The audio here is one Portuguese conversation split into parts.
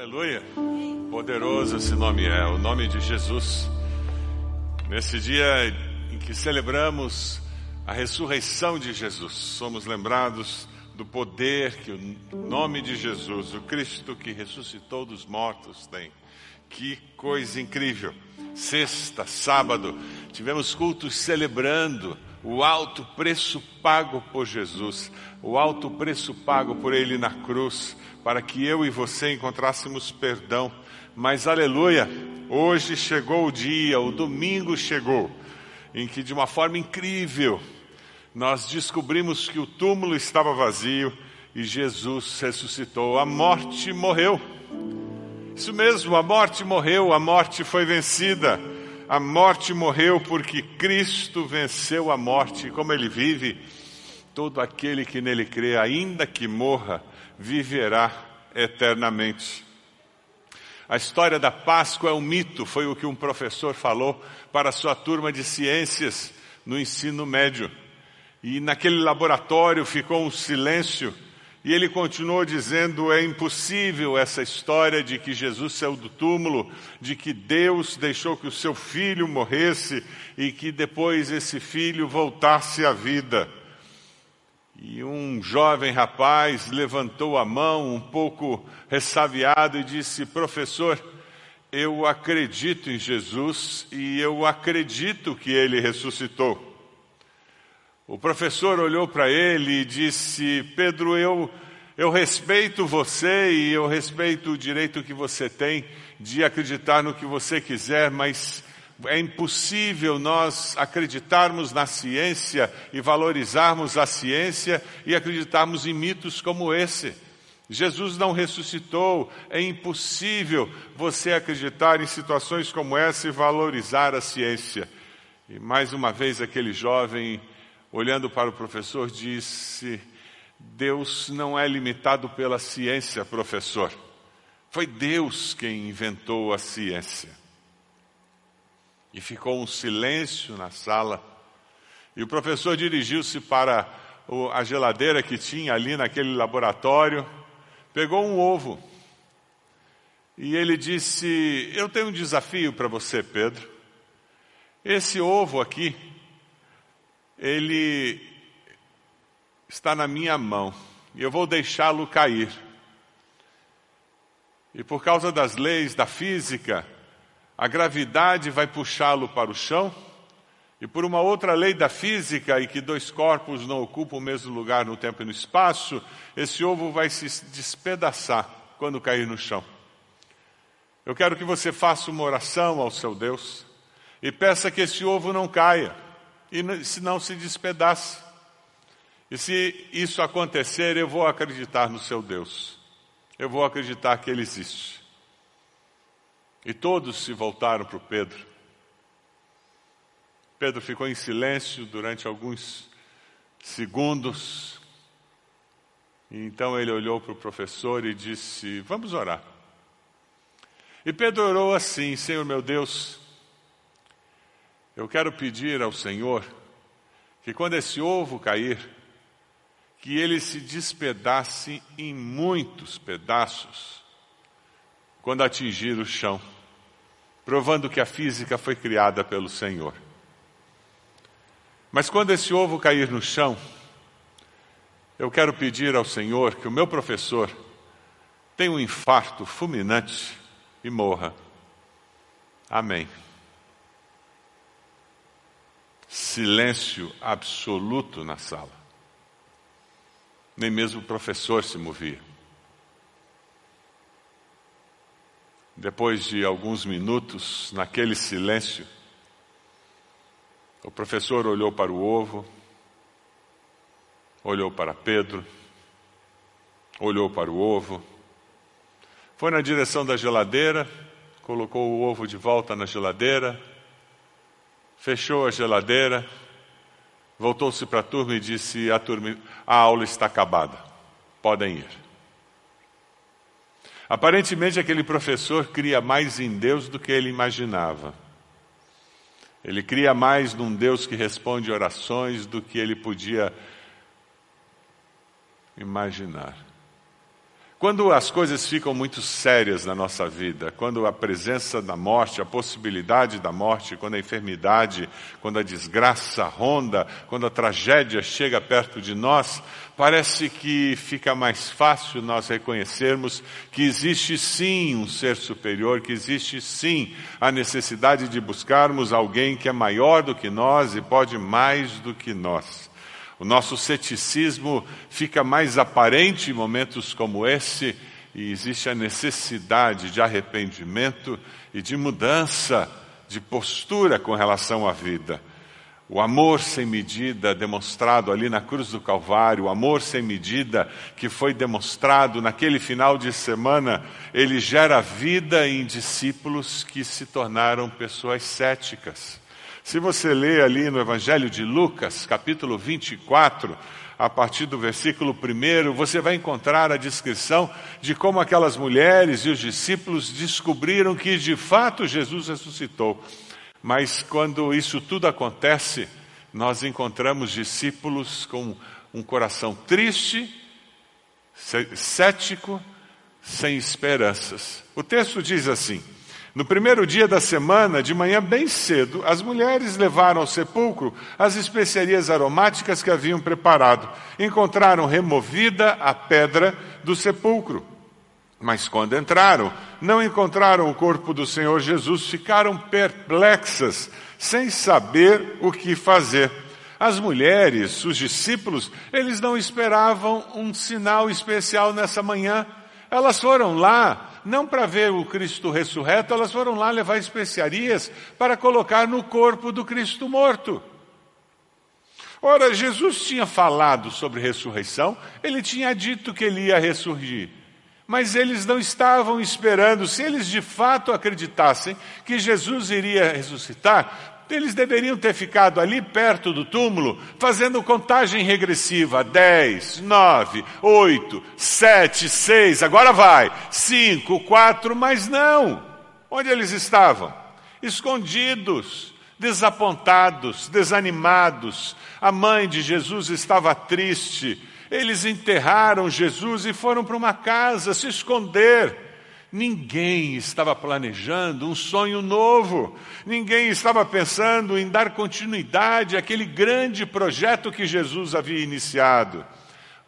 Aleluia. Poderoso esse nome é, o nome de Jesus. Nesse dia em que celebramos a ressurreição de Jesus, somos lembrados do poder que o nome de Jesus, o Cristo que ressuscitou dos mortos, tem. Que coisa incrível! Sexta, sábado, tivemos cultos celebrando o alto preço pago por Jesus, o alto preço pago por Ele na cruz, para que eu e você encontrássemos perdão. Mas aleluia, hoje chegou o dia, o domingo chegou, em que de uma forma incrível nós descobrimos que o túmulo estava vazio e Jesus ressuscitou. A morte morreu. Isso mesmo, a morte morreu, a morte foi vencida. A morte morreu porque Cristo venceu a morte. Como ele vive, todo aquele que nele crê, ainda que morra, viverá eternamente. A história da Páscoa é um mito, foi o que um professor falou para sua turma de ciências no ensino médio. E naquele laboratório ficou um silêncio e ele continuou dizendo: é impossível essa história de que Jesus saiu do túmulo, de que Deus deixou que o seu filho morresse e que depois esse filho voltasse à vida. E um jovem rapaz levantou a mão, um pouco ressaviado, e disse: Professor, eu acredito em Jesus e eu acredito que ele ressuscitou. O professor olhou para ele e disse: Pedro, eu, eu respeito você e eu respeito o direito que você tem de acreditar no que você quiser, mas é impossível nós acreditarmos na ciência e valorizarmos a ciência e acreditarmos em mitos como esse. Jesus não ressuscitou, é impossível você acreditar em situações como essa e valorizar a ciência. E mais uma vez aquele jovem olhando para o professor, disse: Deus não é limitado pela ciência, professor. Foi Deus quem inventou a ciência. E ficou um silêncio na sala. E o professor dirigiu-se para a geladeira que tinha ali naquele laboratório, pegou um ovo. E ele disse: Eu tenho um desafio para você, Pedro. Esse ovo aqui ele está na minha mão e eu vou deixá-lo cair. E por causa das leis da física, a gravidade vai puxá-lo para o chão, e por uma outra lei da física, e que dois corpos não ocupam o mesmo lugar no tempo e no espaço, esse ovo vai se despedaçar quando cair no chão. Eu quero que você faça uma oração ao seu Deus e peça que esse ovo não caia e se não se despedace. E se isso acontecer, eu vou acreditar no seu Deus. Eu vou acreditar que ele existe. E todos se voltaram para o Pedro. Pedro ficou em silêncio durante alguns segundos. E então ele olhou para o professor e disse: Vamos orar. E Pedro orou assim: Senhor meu Deus, eu quero pedir ao Senhor que quando esse ovo cair, que ele se despedace em muitos pedaços quando atingir o chão, provando que a física foi criada pelo Senhor. Mas quando esse ovo cair no chão, eu quero pedir ao Senhor que o meu professor tenha um infarto fulminante e morra. Amém. Silêncio absoluto na sala. Nem mesmo o professor se movia. Depois de alguns minutos, naquele silêncio, o professor olhou para o ovo, olhou para Pedro, olhou para o ovo, foi na direção da geladeira, colocou o ovo de volta na geladeira, fechou a geladeira, voltou-se para a turma e disse: a, turma, a aula está acabada, podem ir. Aparentemente, aquele professor cria mais em Deus do que ele imaginava. Ele cria mais num Deus que responde orações do que ele podia imaginar. Quando as coisas ficam muito sérias na nossa vida, quando a presença da morte, a possibilidade da morte, quando a enfermidade, quando a desgraça ronda, quando a tragédia chega perto de nós, parece que fica mais fácil nós reconhecermos que existe sim um ser superior, que existe sim a necessidade de buscarmos alguém que é maior do que nós e pode mais do que nós. O nosso ceticismo fica mais aparente em momentos como esse e existe a necessidade de arrependimento e de mudança de postura com relação à vida. O amor sem medida demonstrado ali na cruz do Calvário, o amor sem medida que foi demonstrado naquele final de semana, ele gera vida em discípulos que se tornaram pessoas céticas. Se você lê ali no Evangelho de Lucas, capítulo 24, a partir do versículo 1, você vai encontrar a descrição de como aquelas mulheres e os discípulos descobriram que de fato Jesus ressuscitou. Mas quando isso tudo acontece, nós encontramos discípulos com um coração triste, cético, sem esperanças. O texto diz assim: no primeiro dia da semana, de manhã bem cedo, as mulheres levaram ao sepulcro as especiarias aromáticas que haviam preparado. Encontraram removida a pedra do sepulcro. Mas quando entraram, não encontraram o corpo do Senhor Jesus, ficaram perplexas, sem saber o que fazer. As mulheres, os discípulos, eles não esperavam um sinal especial nessa manhã. Elas foram lá não para ver o Cristo ressurreto, elas foram lá levar especiarias para colocar no corpo do Cristo morto. Ora, Jesus tinha falado sobre ressurreição, ele tinha dito que ele ia ressurgir. Mas eles não estavam esperando, se eles de fato acreditassem que Jesus iria ressuscitar, eles deveriam ter ficado ali perto do túmulo, fazendo contagem regressiva: 10, 9, 8, 7, 6, agora vai, 5, 4, mas não. Onde eles estavam? Escondidos, desapontados, desanimados. A mãe de Jesus estava triste. Eles enterraram Jesus e foram para uma casa se esconder. Ninguém estava planejando um sonho novo, ninguém estava pensando em dar continuidade àquele grande projeto que Jesus havia iniciado.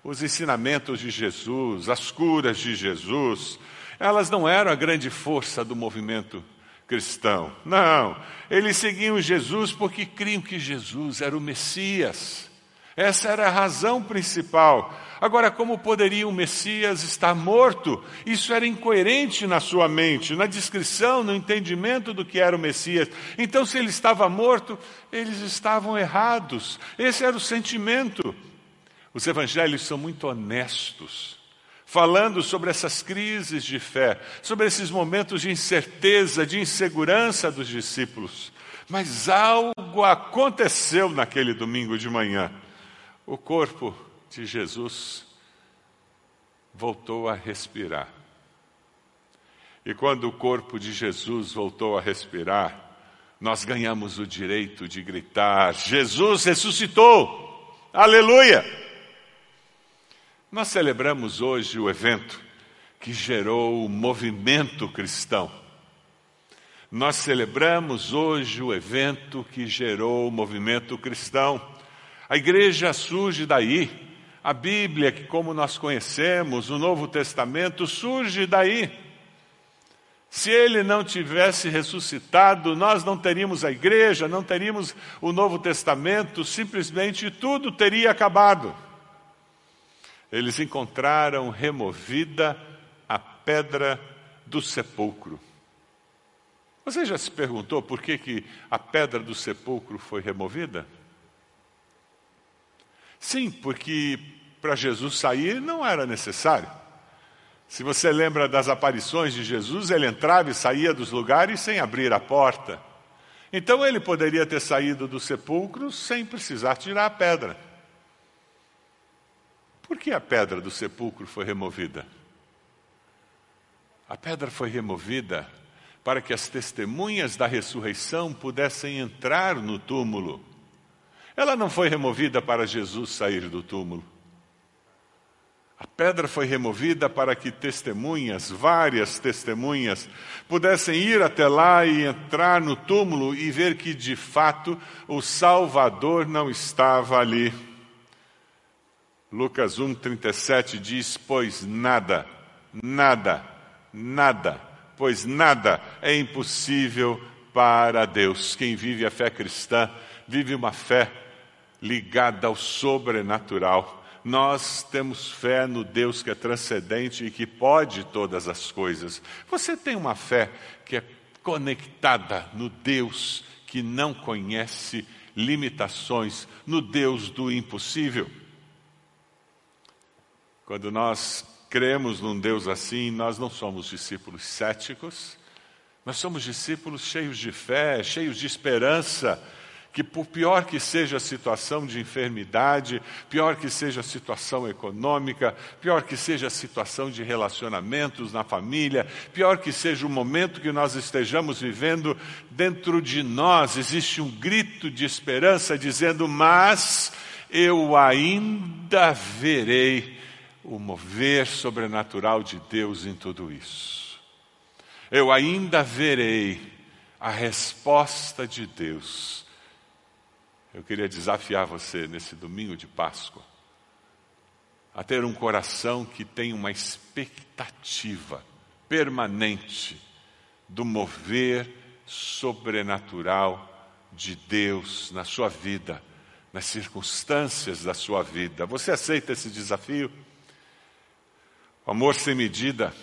Os ensinamentos de Jesus, as curas de Jesus, elas não eram a grande força do movimento cristão. Não, eles seguiam Jesus porque criam que Jesus era o Messias. Essa era a razão principal. Agora, como poderia o Messias estar morto? Isso era incoerente na sua mente, na descrição, no entendimento do que era o Messias. Então, se ele estava morto, eles estavam errados. Esse era o sentimento. Os evangelhos são muito honestos, falando sobre essas crises de fé, sobre esses momentos de incerteza, de insegurança dos discípulos. Mas algo aconteceu naquele domingo de manhã o corpo de Jesus voltou a respirar. E quando o corpo de Jesus voltou a respirar, nós ganhamos o direito de gritar: Jesus ressuscitou! Aleluia! Nós celebramos hoje o evento que gerou o movimento cristão. Nós celebramos hoje o evento que gerou o movimento cristão. A igreja surge daí. A Bíblia, que como nós conhecemos, o Novo Testamento, surge daí. Se ele não tivesse ressuscitado, nós não teríamos a igreja, não teríamos o Novo Testamento, simplesmente tudo teria acabado. Eles encontraram removida a pedra do sepulcro. Você já se perguntou por que, que a pedra do sepulcro foi removida? Sim, porque para Jesus sair não era necessário. Se você lembra das aparições de Jesus, ele entrava e saía dos lugares sem abrir a porta. Então ele poderia ter saído do sepulcro sem precisar tirar a pedra. Por que a pedra do sepulcro foi removida? A pedra foi removida para que as testemunhas da ressurreição pudessem entrar no túmulo. Ela não foi removida para Jesus sair do túmulo. A pedra foi removida para que testemunhas, várias testemunhas, pudessem ir até lá e entrar no túmulo e ver que de fato o Salvador não estava ali. Lucas 1,37 diz: Pois nada, nada, nada, pois nada é impossível para Deus. Quem vive a fé cristã vive uma fé ligada ao sobrenatural nós temos fé no Deus que é transcendente e que pode todas as coisas. Você tem uma fé que é conectada no Deus que não conhece limitações, no Deus do impossível. Quando nós cremos num Deus assim, nós não somos discípulos céticos, nós somos discípulos cheios de fé, cheios de esperança, que por pior que seja a situação de enfermidade, pior que seja a situação econômica, pior que seja a situação de relacionamentos na família, pior que seja o momento que nós estejamos vivendo, dentro de nós existe um grito de esperança dizendo: Mas eu ainda verei o mover sobrenatural de Deus em tudo isso. Eu ainda verei a resposta de Deus eu queria desafiar você nesse domingo de Páscoa a ter um coração que tem uma expectativa permanente do mover sobrenatural de Deus na sua vida, nas circunstâncias da sua vida. Você aceita esse desafio? O amor sem medida,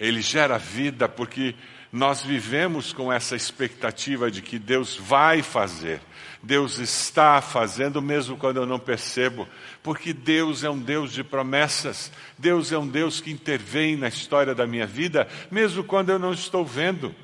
ele gera vida porque nós vivemos com essa expectativa de que Deus vai fazer, Deus está fazendo mesmo quando eu não percebo, porque Deus é um Deus de promessas, Deus é um Deus que intervém na história da minha vida, mesmo quando eu não estou vendo.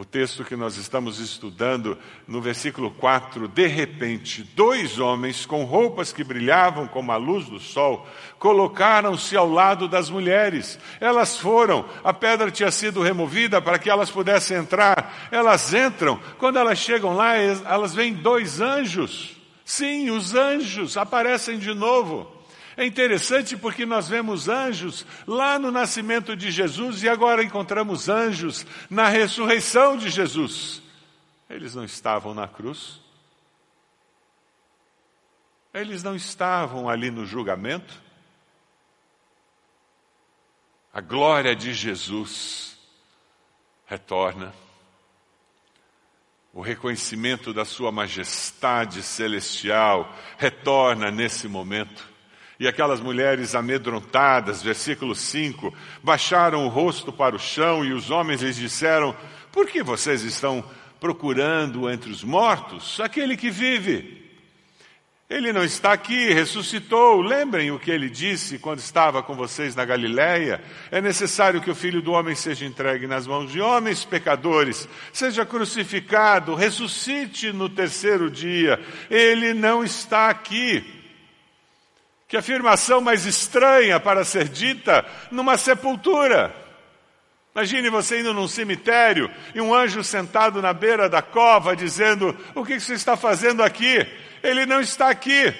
O texto que nós estamos estudando, no versículo 4, de repente, dois homens com roupas que brilhavam como a luz do sol, colocaram-se ao lado das mulheres. Elas foram, a pedra tinha sido removida para que elas pudessem entrar. Elas entram, quando elas chegam lá, elas veem dois anjos. Sim, os anjos aparecem de novo. É interessante porque nós vemos anjos lá no nascimento de Jesus e agora encontramos anjos na ressurreição de Jesus. Eles não estavam na cruz. Eles não estavam ali no julgamento. A glória de Jesus retorna. O reconhecimento da Sua majestade celestial retorna nesse momento. E aquelas mulheres amedrontadas, versículo 5, baixaram o rosto para o chão e os homens lhes disseram: Por que vocês estão procurando entre os mortos aquele que vive? Ele não está aqui, ressuscitou. Lembrem o que ele disse quando estava com vocês na Galiléia. É necessário que o filho do homem seja entregue nas mãos de homens pecadores, seja crucificado, ressuscite no terceiro dia. Ele não está aqui. Que afirmação mais estranha para ser dita numa sepultura. Imagine você indo num cemitério e um anjo sentado na beira da cova dizendo: O que você está fazendo aqui? Ele não está aqui.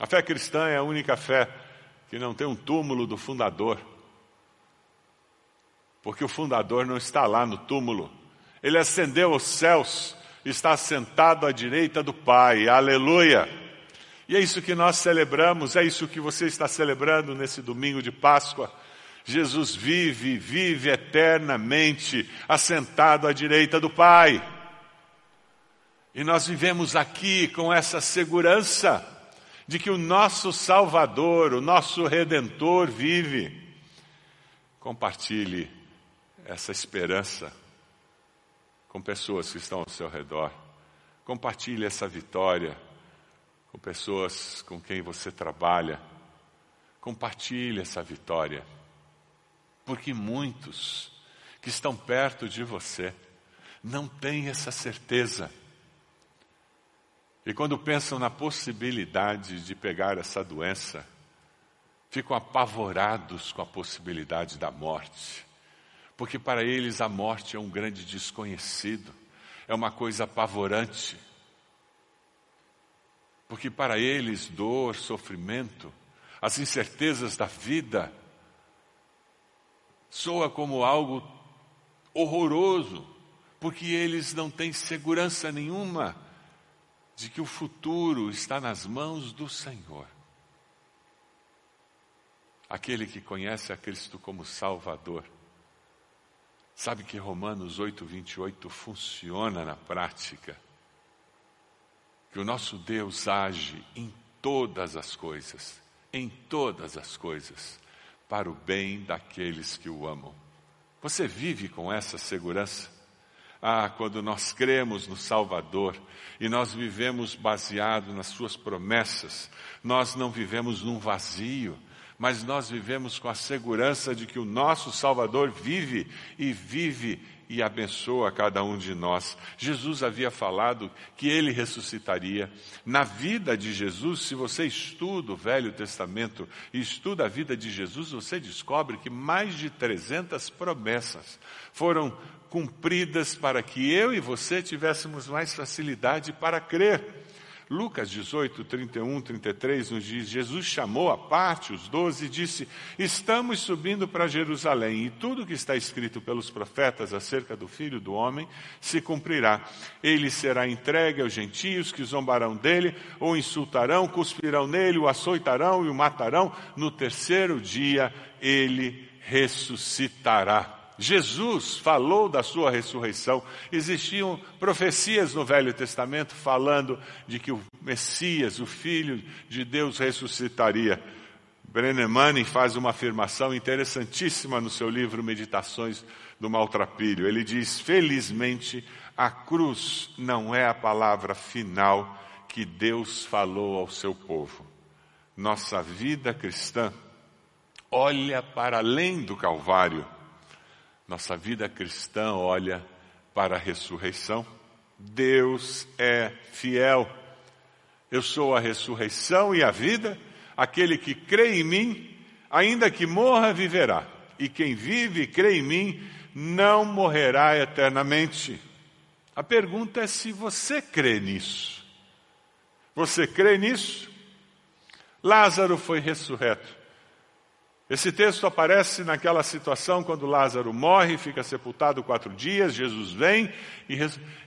A fé cristã é a única fé que não tem um túmulo do fundador. Porque o fundador não está lá no túmulo. Ele ascendeu aos céus está sentado à direita do Pai. Aleluia! E é isso que nós celebramos, é isso que você está celebrando nesse domingo de Páscoa. Jesus vive, vive eternamente, assentado à direita do Pai. E nós vivemos aqui com essa segurança de que o nosso Salvador, o nosso Redentor vive. Compartilhe essa esperança com pessoas que estão ao seu redor. Compartilhe essa vitória com pessoas com quem você trabalha. Compartilhe essa vitória. Porque muitos que estão perto de você não têm essa certeza. E quando pensam na possibilidade de pegar essa doença, ficam apavorados com a possibilidade da morte porque para eles a morte é um grande desconhecido, é uma coisa apavorante. Porque para eles, dor, sofrimento, as incertezas da vida, soa como algo horroroso, porque eles não têm segurança nenhuma de que o futuro está nas mãos do Senhor. Aquele que conhece a Cristo como Salvador, sabe que Romanos 8, 28 funciona na prática, que o nosso Deus age em todas as coisas, em todas as coisas, para o bem daqueles que o amam. Você vive com essa segurança? Ah, quando nós cremos no Salvador e nós vivemos baseado nas Suas promessas, nós não vivemos num vazio, mas nós vivemos com a segurança de que o nosso Salvador vive e vive e abençoa cada um de nós. Jesus havia falado que ele ressuscitaria. Na vida de Jesus, se você estuda o Velho Testamento e estuda a vida de Jesus, você descobre que mais de 300 promessas foram cumpridas para que eu e você tivéssemos mais facilidade para crer. Lucas 18, 31, 33 nos diz: Jesus chamou à parte os doze e disse: Estamos subindo para Jerusalém, e tudo que está escrito pelos profetas acerca do filho do homem se cumprirá. Ele será entregue aos gentios que zombarão dele, ou insultarão, cuspirão nele, o açoitarão e o matarão. No terceiro dia ele ressuscitará. Jesus falou da sua ressurreição. Existiam profecias no Velho Testamento falando de que o Messias, o Filho de Deus, ressuscitaria. Brenemani faz uma afirmação interessantíssima no seu livro Meditações do Maltrapilho. Ele diz: Felizmente, a cruz não é a palavra final que Deus falou ao seu povo. Nossa vida cristã olha para além do Calvário nossa vida cristã olha para a ressurreição. Deus é fiel. Eu sou a ressurreição e a vida. Aquele que crê em mim, ainda que morra, viverá. E quem vive e crê em mim, não morrerá eternamente. A pergunta é se você crê nisso. Você crê nisso? Lázaro foi ressurreto. Esse texto aparece naquela situação quando Lázaro morre, fica sepultado quatro dias, Jesus vem e,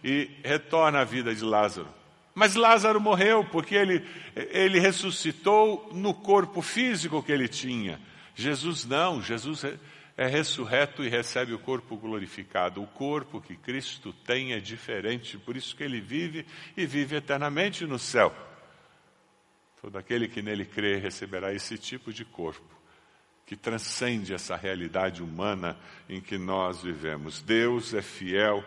e retorna à vida de Lázaro. Mas Lázaro morreu porque ele, ele ressuscitou no corpo físico que ele tinha. Jesus não, Jesus é, é ressurreto e recebe o corpo glorificado. O corpo que Cristo tem é diferente, por isso que ele vive e vive eternamente no céu. Todo aquele que nele crê receberá esse tipo de corpo que transcende essa realidade humana em que nós vivemos. Deus é fiel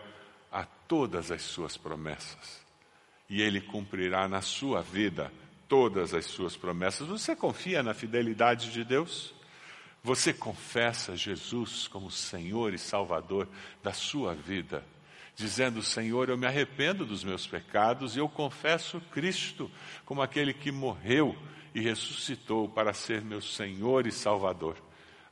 a todas as suas promessas e Ele cumprirá na sua vida todas as suas promessas. Você confia na fidelidade de Deus? Você confessa Jesus como Senhor e Salvador da sua vida? dizendo: Senhor, eu me arrependo dos meus pecados e eu confesso Cristo como aquele que morreu e ressuscitou para ser meu Senhor e Salvador.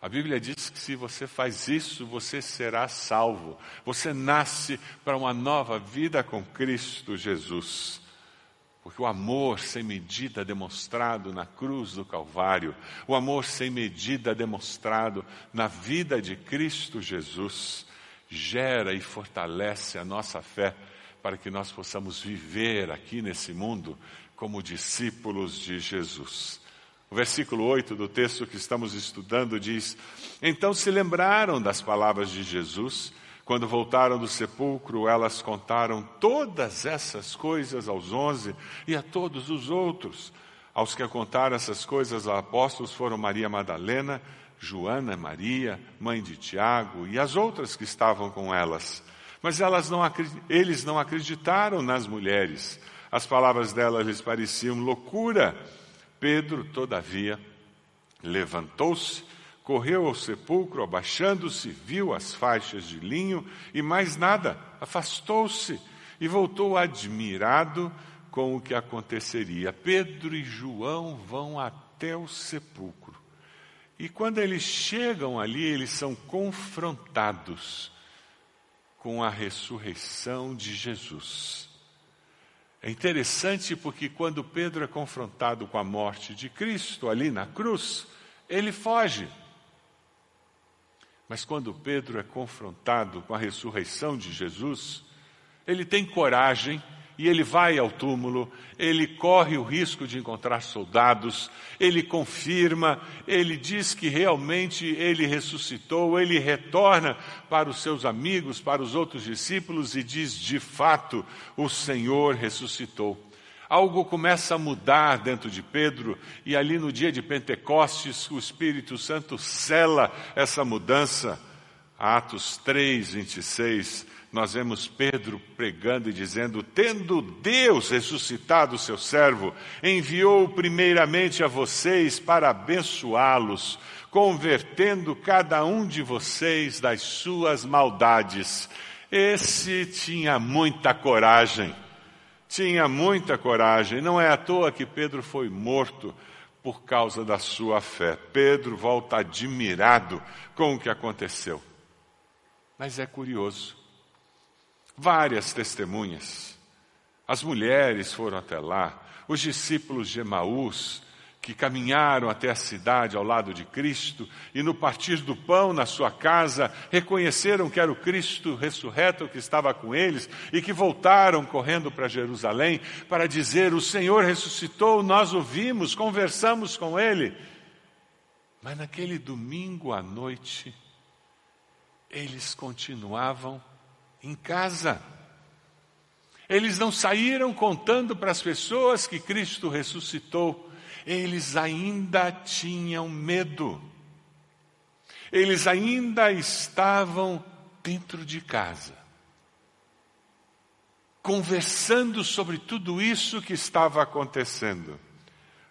A Bíblia diz que se você faz isso, você será salvo. Você nasce para uma nova vida com Cristo Jesus. Porque o amor sem medida demonstrado na cruz do Calvário, o amor sem medida demonstrado na vida de Cristo Jesus, gera e fortalece a nossa fé para que nós possamos viver aqui nesse mundo como discípulos de Jesus. O versículo 8 do texto que estamos estudando diz: Então se lembraram das palavras de Jesus. Quando voltaram do sepulcro, elas contaram todas essas coisas aos onze e a todos os outros. Aos que contaram essas coisas aos apóstolos foram Maria Madalena, Joana, Maria, mãe de Tiago e as outras que estavam com elas. Mas elas não, eles não acreditaram nas mulheres. As palavras delas lhes pareciam loucura. Pedro, todavia, levantou-se, correu ao sepulcro, abaixando-se, viu as faixas de linho e mais nada, afastou-se e voltou admirado com o que aconteceria. Pedro e João vão até o sepulcro. E quando eles chegam ali, eles são confrontados com a ressurreição de Jesus. É interessante porque quando Pedro é confrontado com a morte de Cristo ali na cruz, ele foge. Mas quando Pedro é confrontado com a ressurreição de Jesus, ele tem coragem e ele vai ao túmulo, ele corre o risco de encontrar soldados, ele confirma, ele diz que realmente ele ressuscitou, ele retorna para os seus amigos, para os outros discípulos e diz: de fato, o Senhor ressuscitou. Algo começa a mudar dentro de Pedro, e ali no dia de Pentecostes, o Espírito Santo cela essa mudança. Atos 3, 26 nós vemos Pedro pregando e dizendo: Tendo Deus ressuscitado o seu servo, enviou primeiramente a vocês para abençoá-los, convertendo cada um de vocês das suas maldades. Esse tinha muita coragem, tinha muita coragem. Não é à toa que Pedro foi morto por causa da sua fé. Pedro volta admirado com o que aconteceu. Mas é curioso várias testemunhas. As mulheres foram até lá, os discípulos de Emaús, que caminharam até a cidade ao lado de Cristo e no partir do pão na sua casa reconheceram que era o Cristo ressurreto que estava com eles e que voltaram correndo para Jerusalém para dizer: O Senhor ressuscitou, nós o vimos, conversamos com ele. Mas naquele domingo à noite, eles continuavam em casa. Eles não saíram contando para as pessoas que Cristo ressuscitou, eles ainda tinham medo. Eles ainda estavam dentro de casa, conversando sobre tudo isso que estava acontecendo.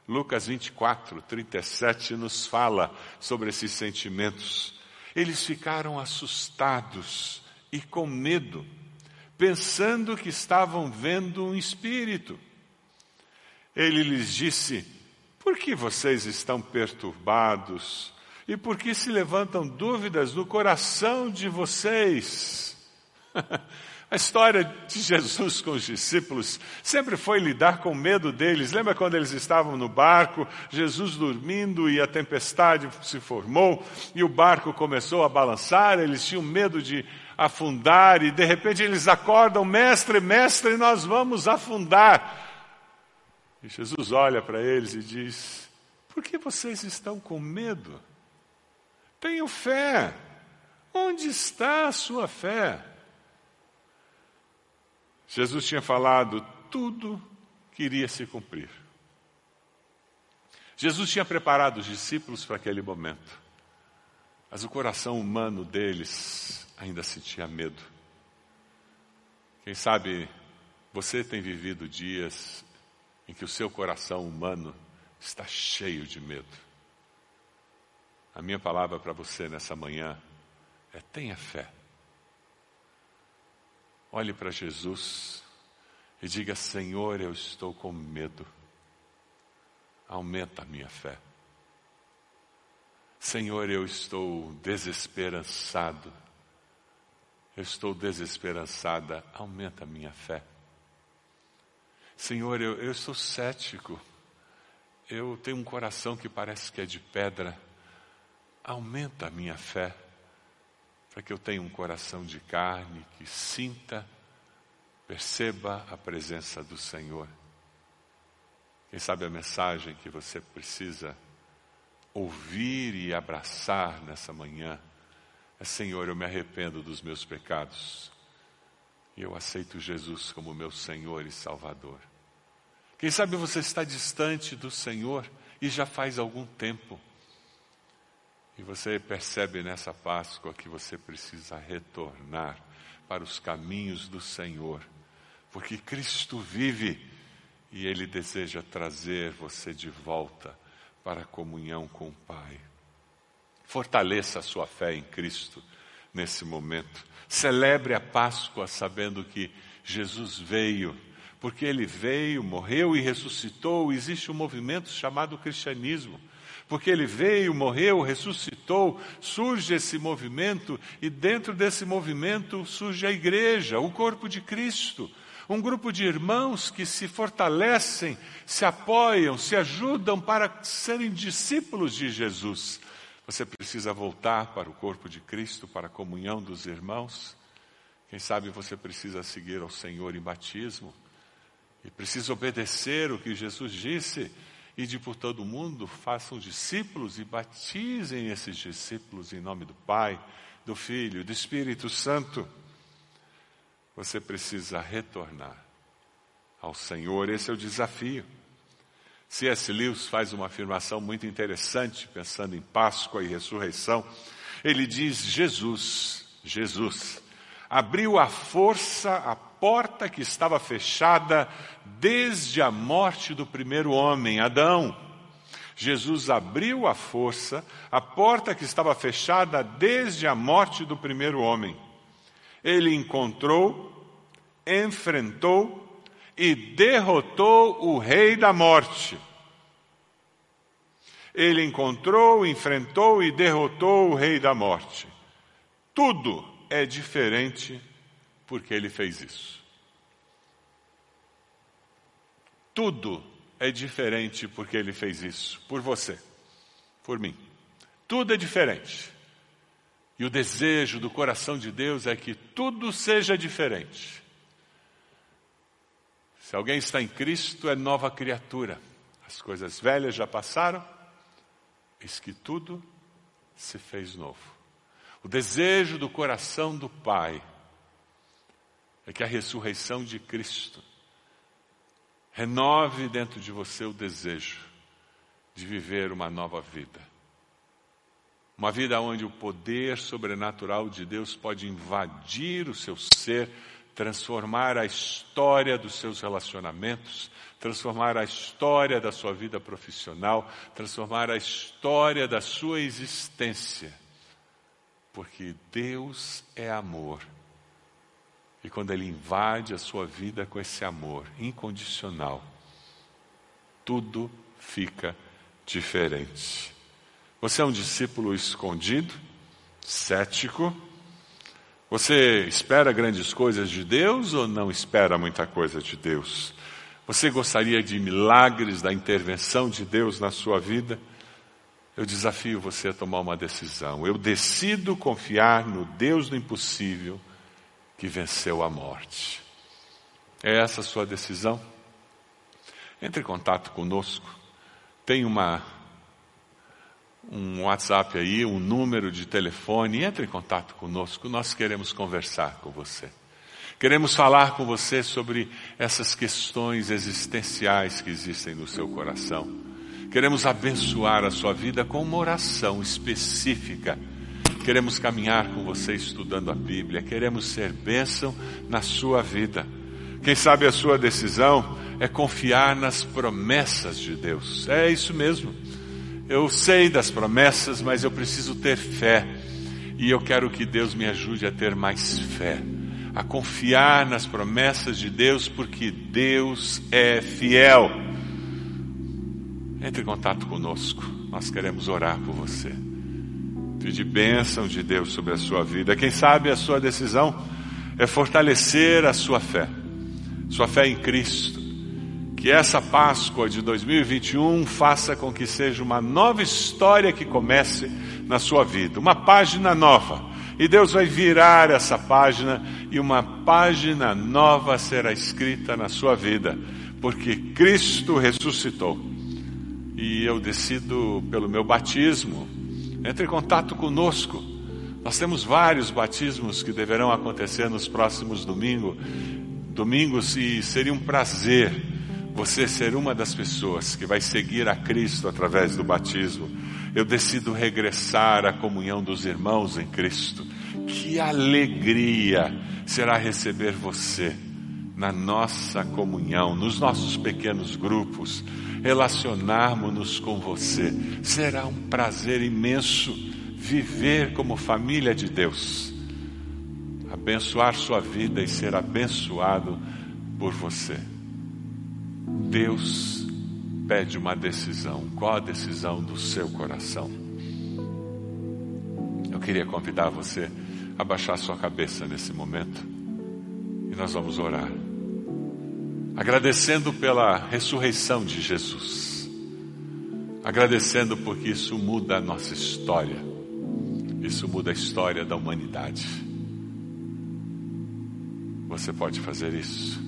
Lucas 24, 37 nos fala sobre esses sentimentos. Eles ficaram assustados e com medo, pensando que estavam vendo um espírito. Ele lhes disse: Por que vocês estão perturbados? E por que se levantam dúvidas no coração de vocês? A história de Jesus com os discípulos sempre foi lidar com medo deles. Lembra quando eles estavam no barco, Jesus dormindo e a tempestade se formou e o barco começou a balançar? Eles tinham medo de afundar e de repente eles acordam, mestre, mestre, nós vamos afundar. E Jesus olha para eles e diz: Por que vocês estão com medo? Tenham fé. Onde está a sua fé? Jesus tinha falado tudo que iria se cumprir. Jesus tinha preparado os discípulos para aquele momento, mas o coração humano deles ainda sentia medo. Quem sabe você tem vivido dias em que o seu coração humano está cheio de medo. A minha palavra para você nessa manhã é: tenha fé. Olhe para Jesus e diga: Senhor, eu estou com medo. Aumenta a minha fé. Senhor, eu estou desesperançado eu estou desesperançada, aumenta a minha fé. Senhor, eu, eu estou cético, eu tenho um coração que parece que é de pedra, aumenta a minha fé, para que eu tenha um coração de carne, que sinta, perceba a presença do Senhor. Quem sabe a mensagem que você precisa ouvir e abraçar nessa manhã é Senhor, eu me arrependo dos meus pecados. E eu aceito Jesus como meu Senhor e Salvador. Quem sabe você está distante do Senhor e já faz algum tempo. E você percebe nessa Páscoa que você precisa retornar para os caminhos do Senhor, porque Cristo vive e Ele deseja trazer você de volta para a comunhão com o Pai. Fortaleça a sua fé em Cristo nesse momento. Celebre a Páscoa sabendo que Jesus veio, porque ele veio, morreu e ressuscitou. Existe um movimento chamado cristianismo. Porque ele veio, morreu, ressuscitou, surge esse movimento e dentro desse movimento surge a igreja, o corpo de Cristo Um grupo de irmãos que se fortalecem, se apoiam, se ajudam para serem discípulos de Jesus. Você precisa voltar para o corpo de Cristo, para a comunhão dos irmãos. Quem sabe você precisa seguir ao Senhor em batismo e precisa obedecer o que Jesus disse e de por todo mundo façam discípulos e batizem esses discípulos em nome do Pai, do Filho, do Espírito Santo. Você precisa retornar ao Senhor, esse é o desafio. C.S. Lewis faz uma afirmação muito interessante, pensando em Páscoa e ressurreição. Ele diz: Jesus, Jesus, abriu à força a porta que estava fechada desde a morte do primeiro homem, Adão. Jesus abriu à força a porta que estava fechada desde a morte do primeiro homem. Ele encontrou, enfrentou e derrotou o rei da morte. Ele encontrou, enfrentou e derrotou o rei da morte. Tudo é diferente porque ele fez isso. Tudo é diferente porque ele fez isso. Por você, por mim. Tudo é diferente. E o desejo do coração de Deus é que tudo seja diferente. Se alguém está em Cristo, é nova criatura. As coisas velhas já passaram, eis que tudo se fez novo. O desejo do coração do Pai é que a ressurreição de Cristo renove dentro de você o desejo de viver uma nova vida. Uma vida onde o poder sobrenatural de Deus pode invadir o seu ser transformar a história dos seus relacionamentos, transformar a história da sua vida profissional, transformar a história da sua existência. Porque Deus é amor. E quando Ele invade a sua vida com esse amor incondicional, tudo fica diferente. Você é um discípulo escondido, cético, você espera grandes coisas de Deus ou não espera muita coisa de Deus? Você gostaria de milagres da intervenção de Deus na sua vida? Eu desafio você a tomar uma decisão. Eu decido confiar no Deus do impossível que venceu a morte. É essa a sua decisão? Entre em contato conosco. Tem uma um WhatsApp aí, um número de telefone, entre em contato conosco, nós queremos conversar com você. Queremos falar com você sobre essas questões existenciais que existem no seu coração. Queremos abençoar a sua vida com uma oração específica. Queremos caminhar com você estudando a Bíblia. Queremos ser bênção na sua vida. Quem sabe a sua decisão é confiar nas promessas de Deus. É isso mesmo. Eu sei das promessas, mas eu preciso ter fé. E eu quero que Deus me ajude a ter mais fé, a confiar nas promessas de Deus, porque Deus é fiel. Entre em contato conosco, nós queremos orar por você. Pedir bênção de Deus sobre a sua vida. Quem sabe a sua decisão é fortalecer a sua fé, sua fé em Cristo que essa Páscoa de 2021 faça com que seja uma nova história que comece na sua vida, uma página nova. E Deus vai virar essa página e uma página nova será escrita na sua vida, porque Cristo ressuscitou. E eu decido pelo meu batismo. Entre em contato conosco. Nós temos vários batismos que deverão acontecer nos próximos domingos, domingos e seria um prazer você ser uma das pessoas que vai seguir a Cristo através do batismo, eu decido regressar à comunhão dos irmãos em Cristo. Que alegria será receber você na nossa comunhão, nos nossos pequenos grupos, relacionarmos-nos com você. Será um prazer imenso viver como família de Deus, abençoar sua vida e ser abençoado por você. Deus pede uma decisão. Qual a decisão do seu coração? Eu queria convidar você a baixar sua cabeça nesse momento e nós vamos orar. agradecendo pela ressurreição de Jesus, agradecendo porque isso muda a nossa história, isso muda a história da humanidade. Você pode fazer isso.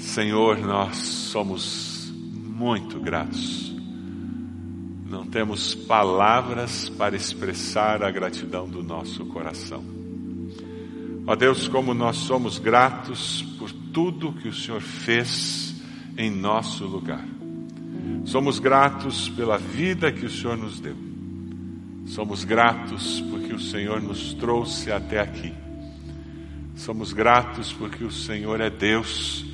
Senhor, nós somos muito gratos. Não temos palavras para expressar a gratidão do nosso coração. Ó Deus, como nós somos gratos por tudo que o Senhor fez em nosso lugar. Somos gratos pela vida que o Senhor nos deu. Somos gratos porque o Senhor nos trouxe até aqui. Somos gratos porque o Senhor é Deus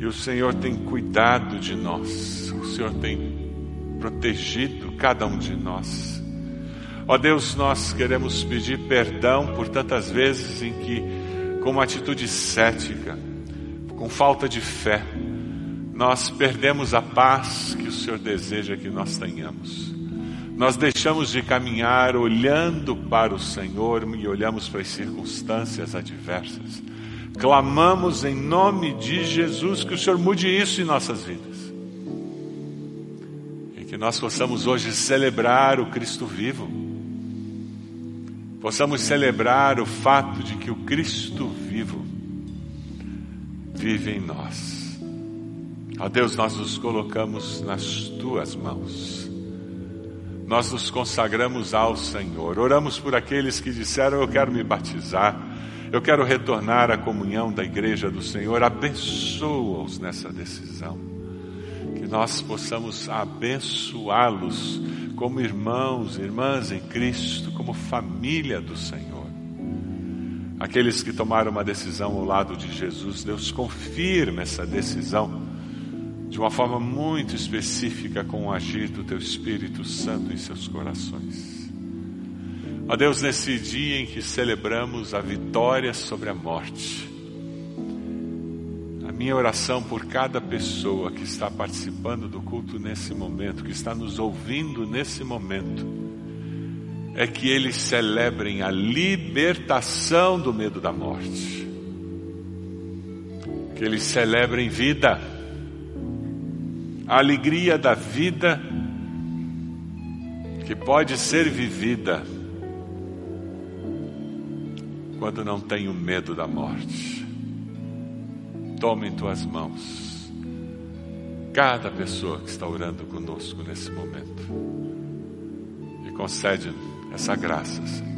e o Senhor tem cuidado de nós. O Senhor tem protegido cada um de nós. Ó Deus, nós queremos pedir perdão por tantas vezes em que, com uma atitude cética, com falta de fé, nós perdemos a paz que o Senhor deseja que nós tenhamos. Nós deixamos de caminhar olhando para o Senhor e olhamos para as circunstâncias adversas. Clamamos em nome de Jesus que o Senhor mude isso em nossas vidas. E que nós possamos hoje celebrar o Cristo vivo. Possamos celebrar o fato de que o Cristo vivo vive em nós. Ó Deus, nós nos colocamos nas tuas mãos. Nós nos consagramos ao Senhor. Oramos por aqueles que disseram: Eu quero me batizar. Eu quero retornar à comunhão da igreja do Senhor. Abençoa-os nessa decisão. Que nós possamos abençoá-los como irmãos, irmãs em Cristo, como família do Senhor. Aqueles que tomaram uma decisão ao lado de Jesus, Deus confirma essa decisão de uma forma muito específica com o agir do Teu Espírito Santo em seus corações. Ó Deus, nesse dia em que celebramos a vitória sobre a morte, a minha oração por cada pessoa que está participando do culto nesse momento, que está nos ouvindo nesse momento, é que eles celebrem a libertação do medo da morte. Que eles celebrem vida, a alegria da vida que pode ser vivida quando não tenho medo da morte. Tome em tuas mãos cada pessoa que está orando conosco nesse momento e concede essa graça, Senhor.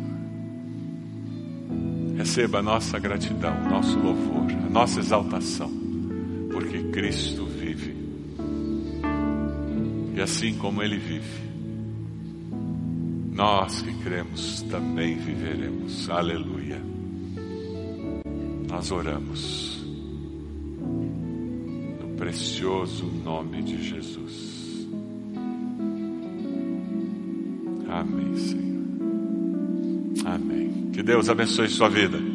Receba a nossa gratidão, nosso louvor, a nossa exaltação, porque Cristo vive. E assim como Ele vive, nós que cremos também viveremos. Aleluia. Nós oramos no precioso nome de Jesus. Amém, Senhor. Amém. Que Deus abençoe sua vida.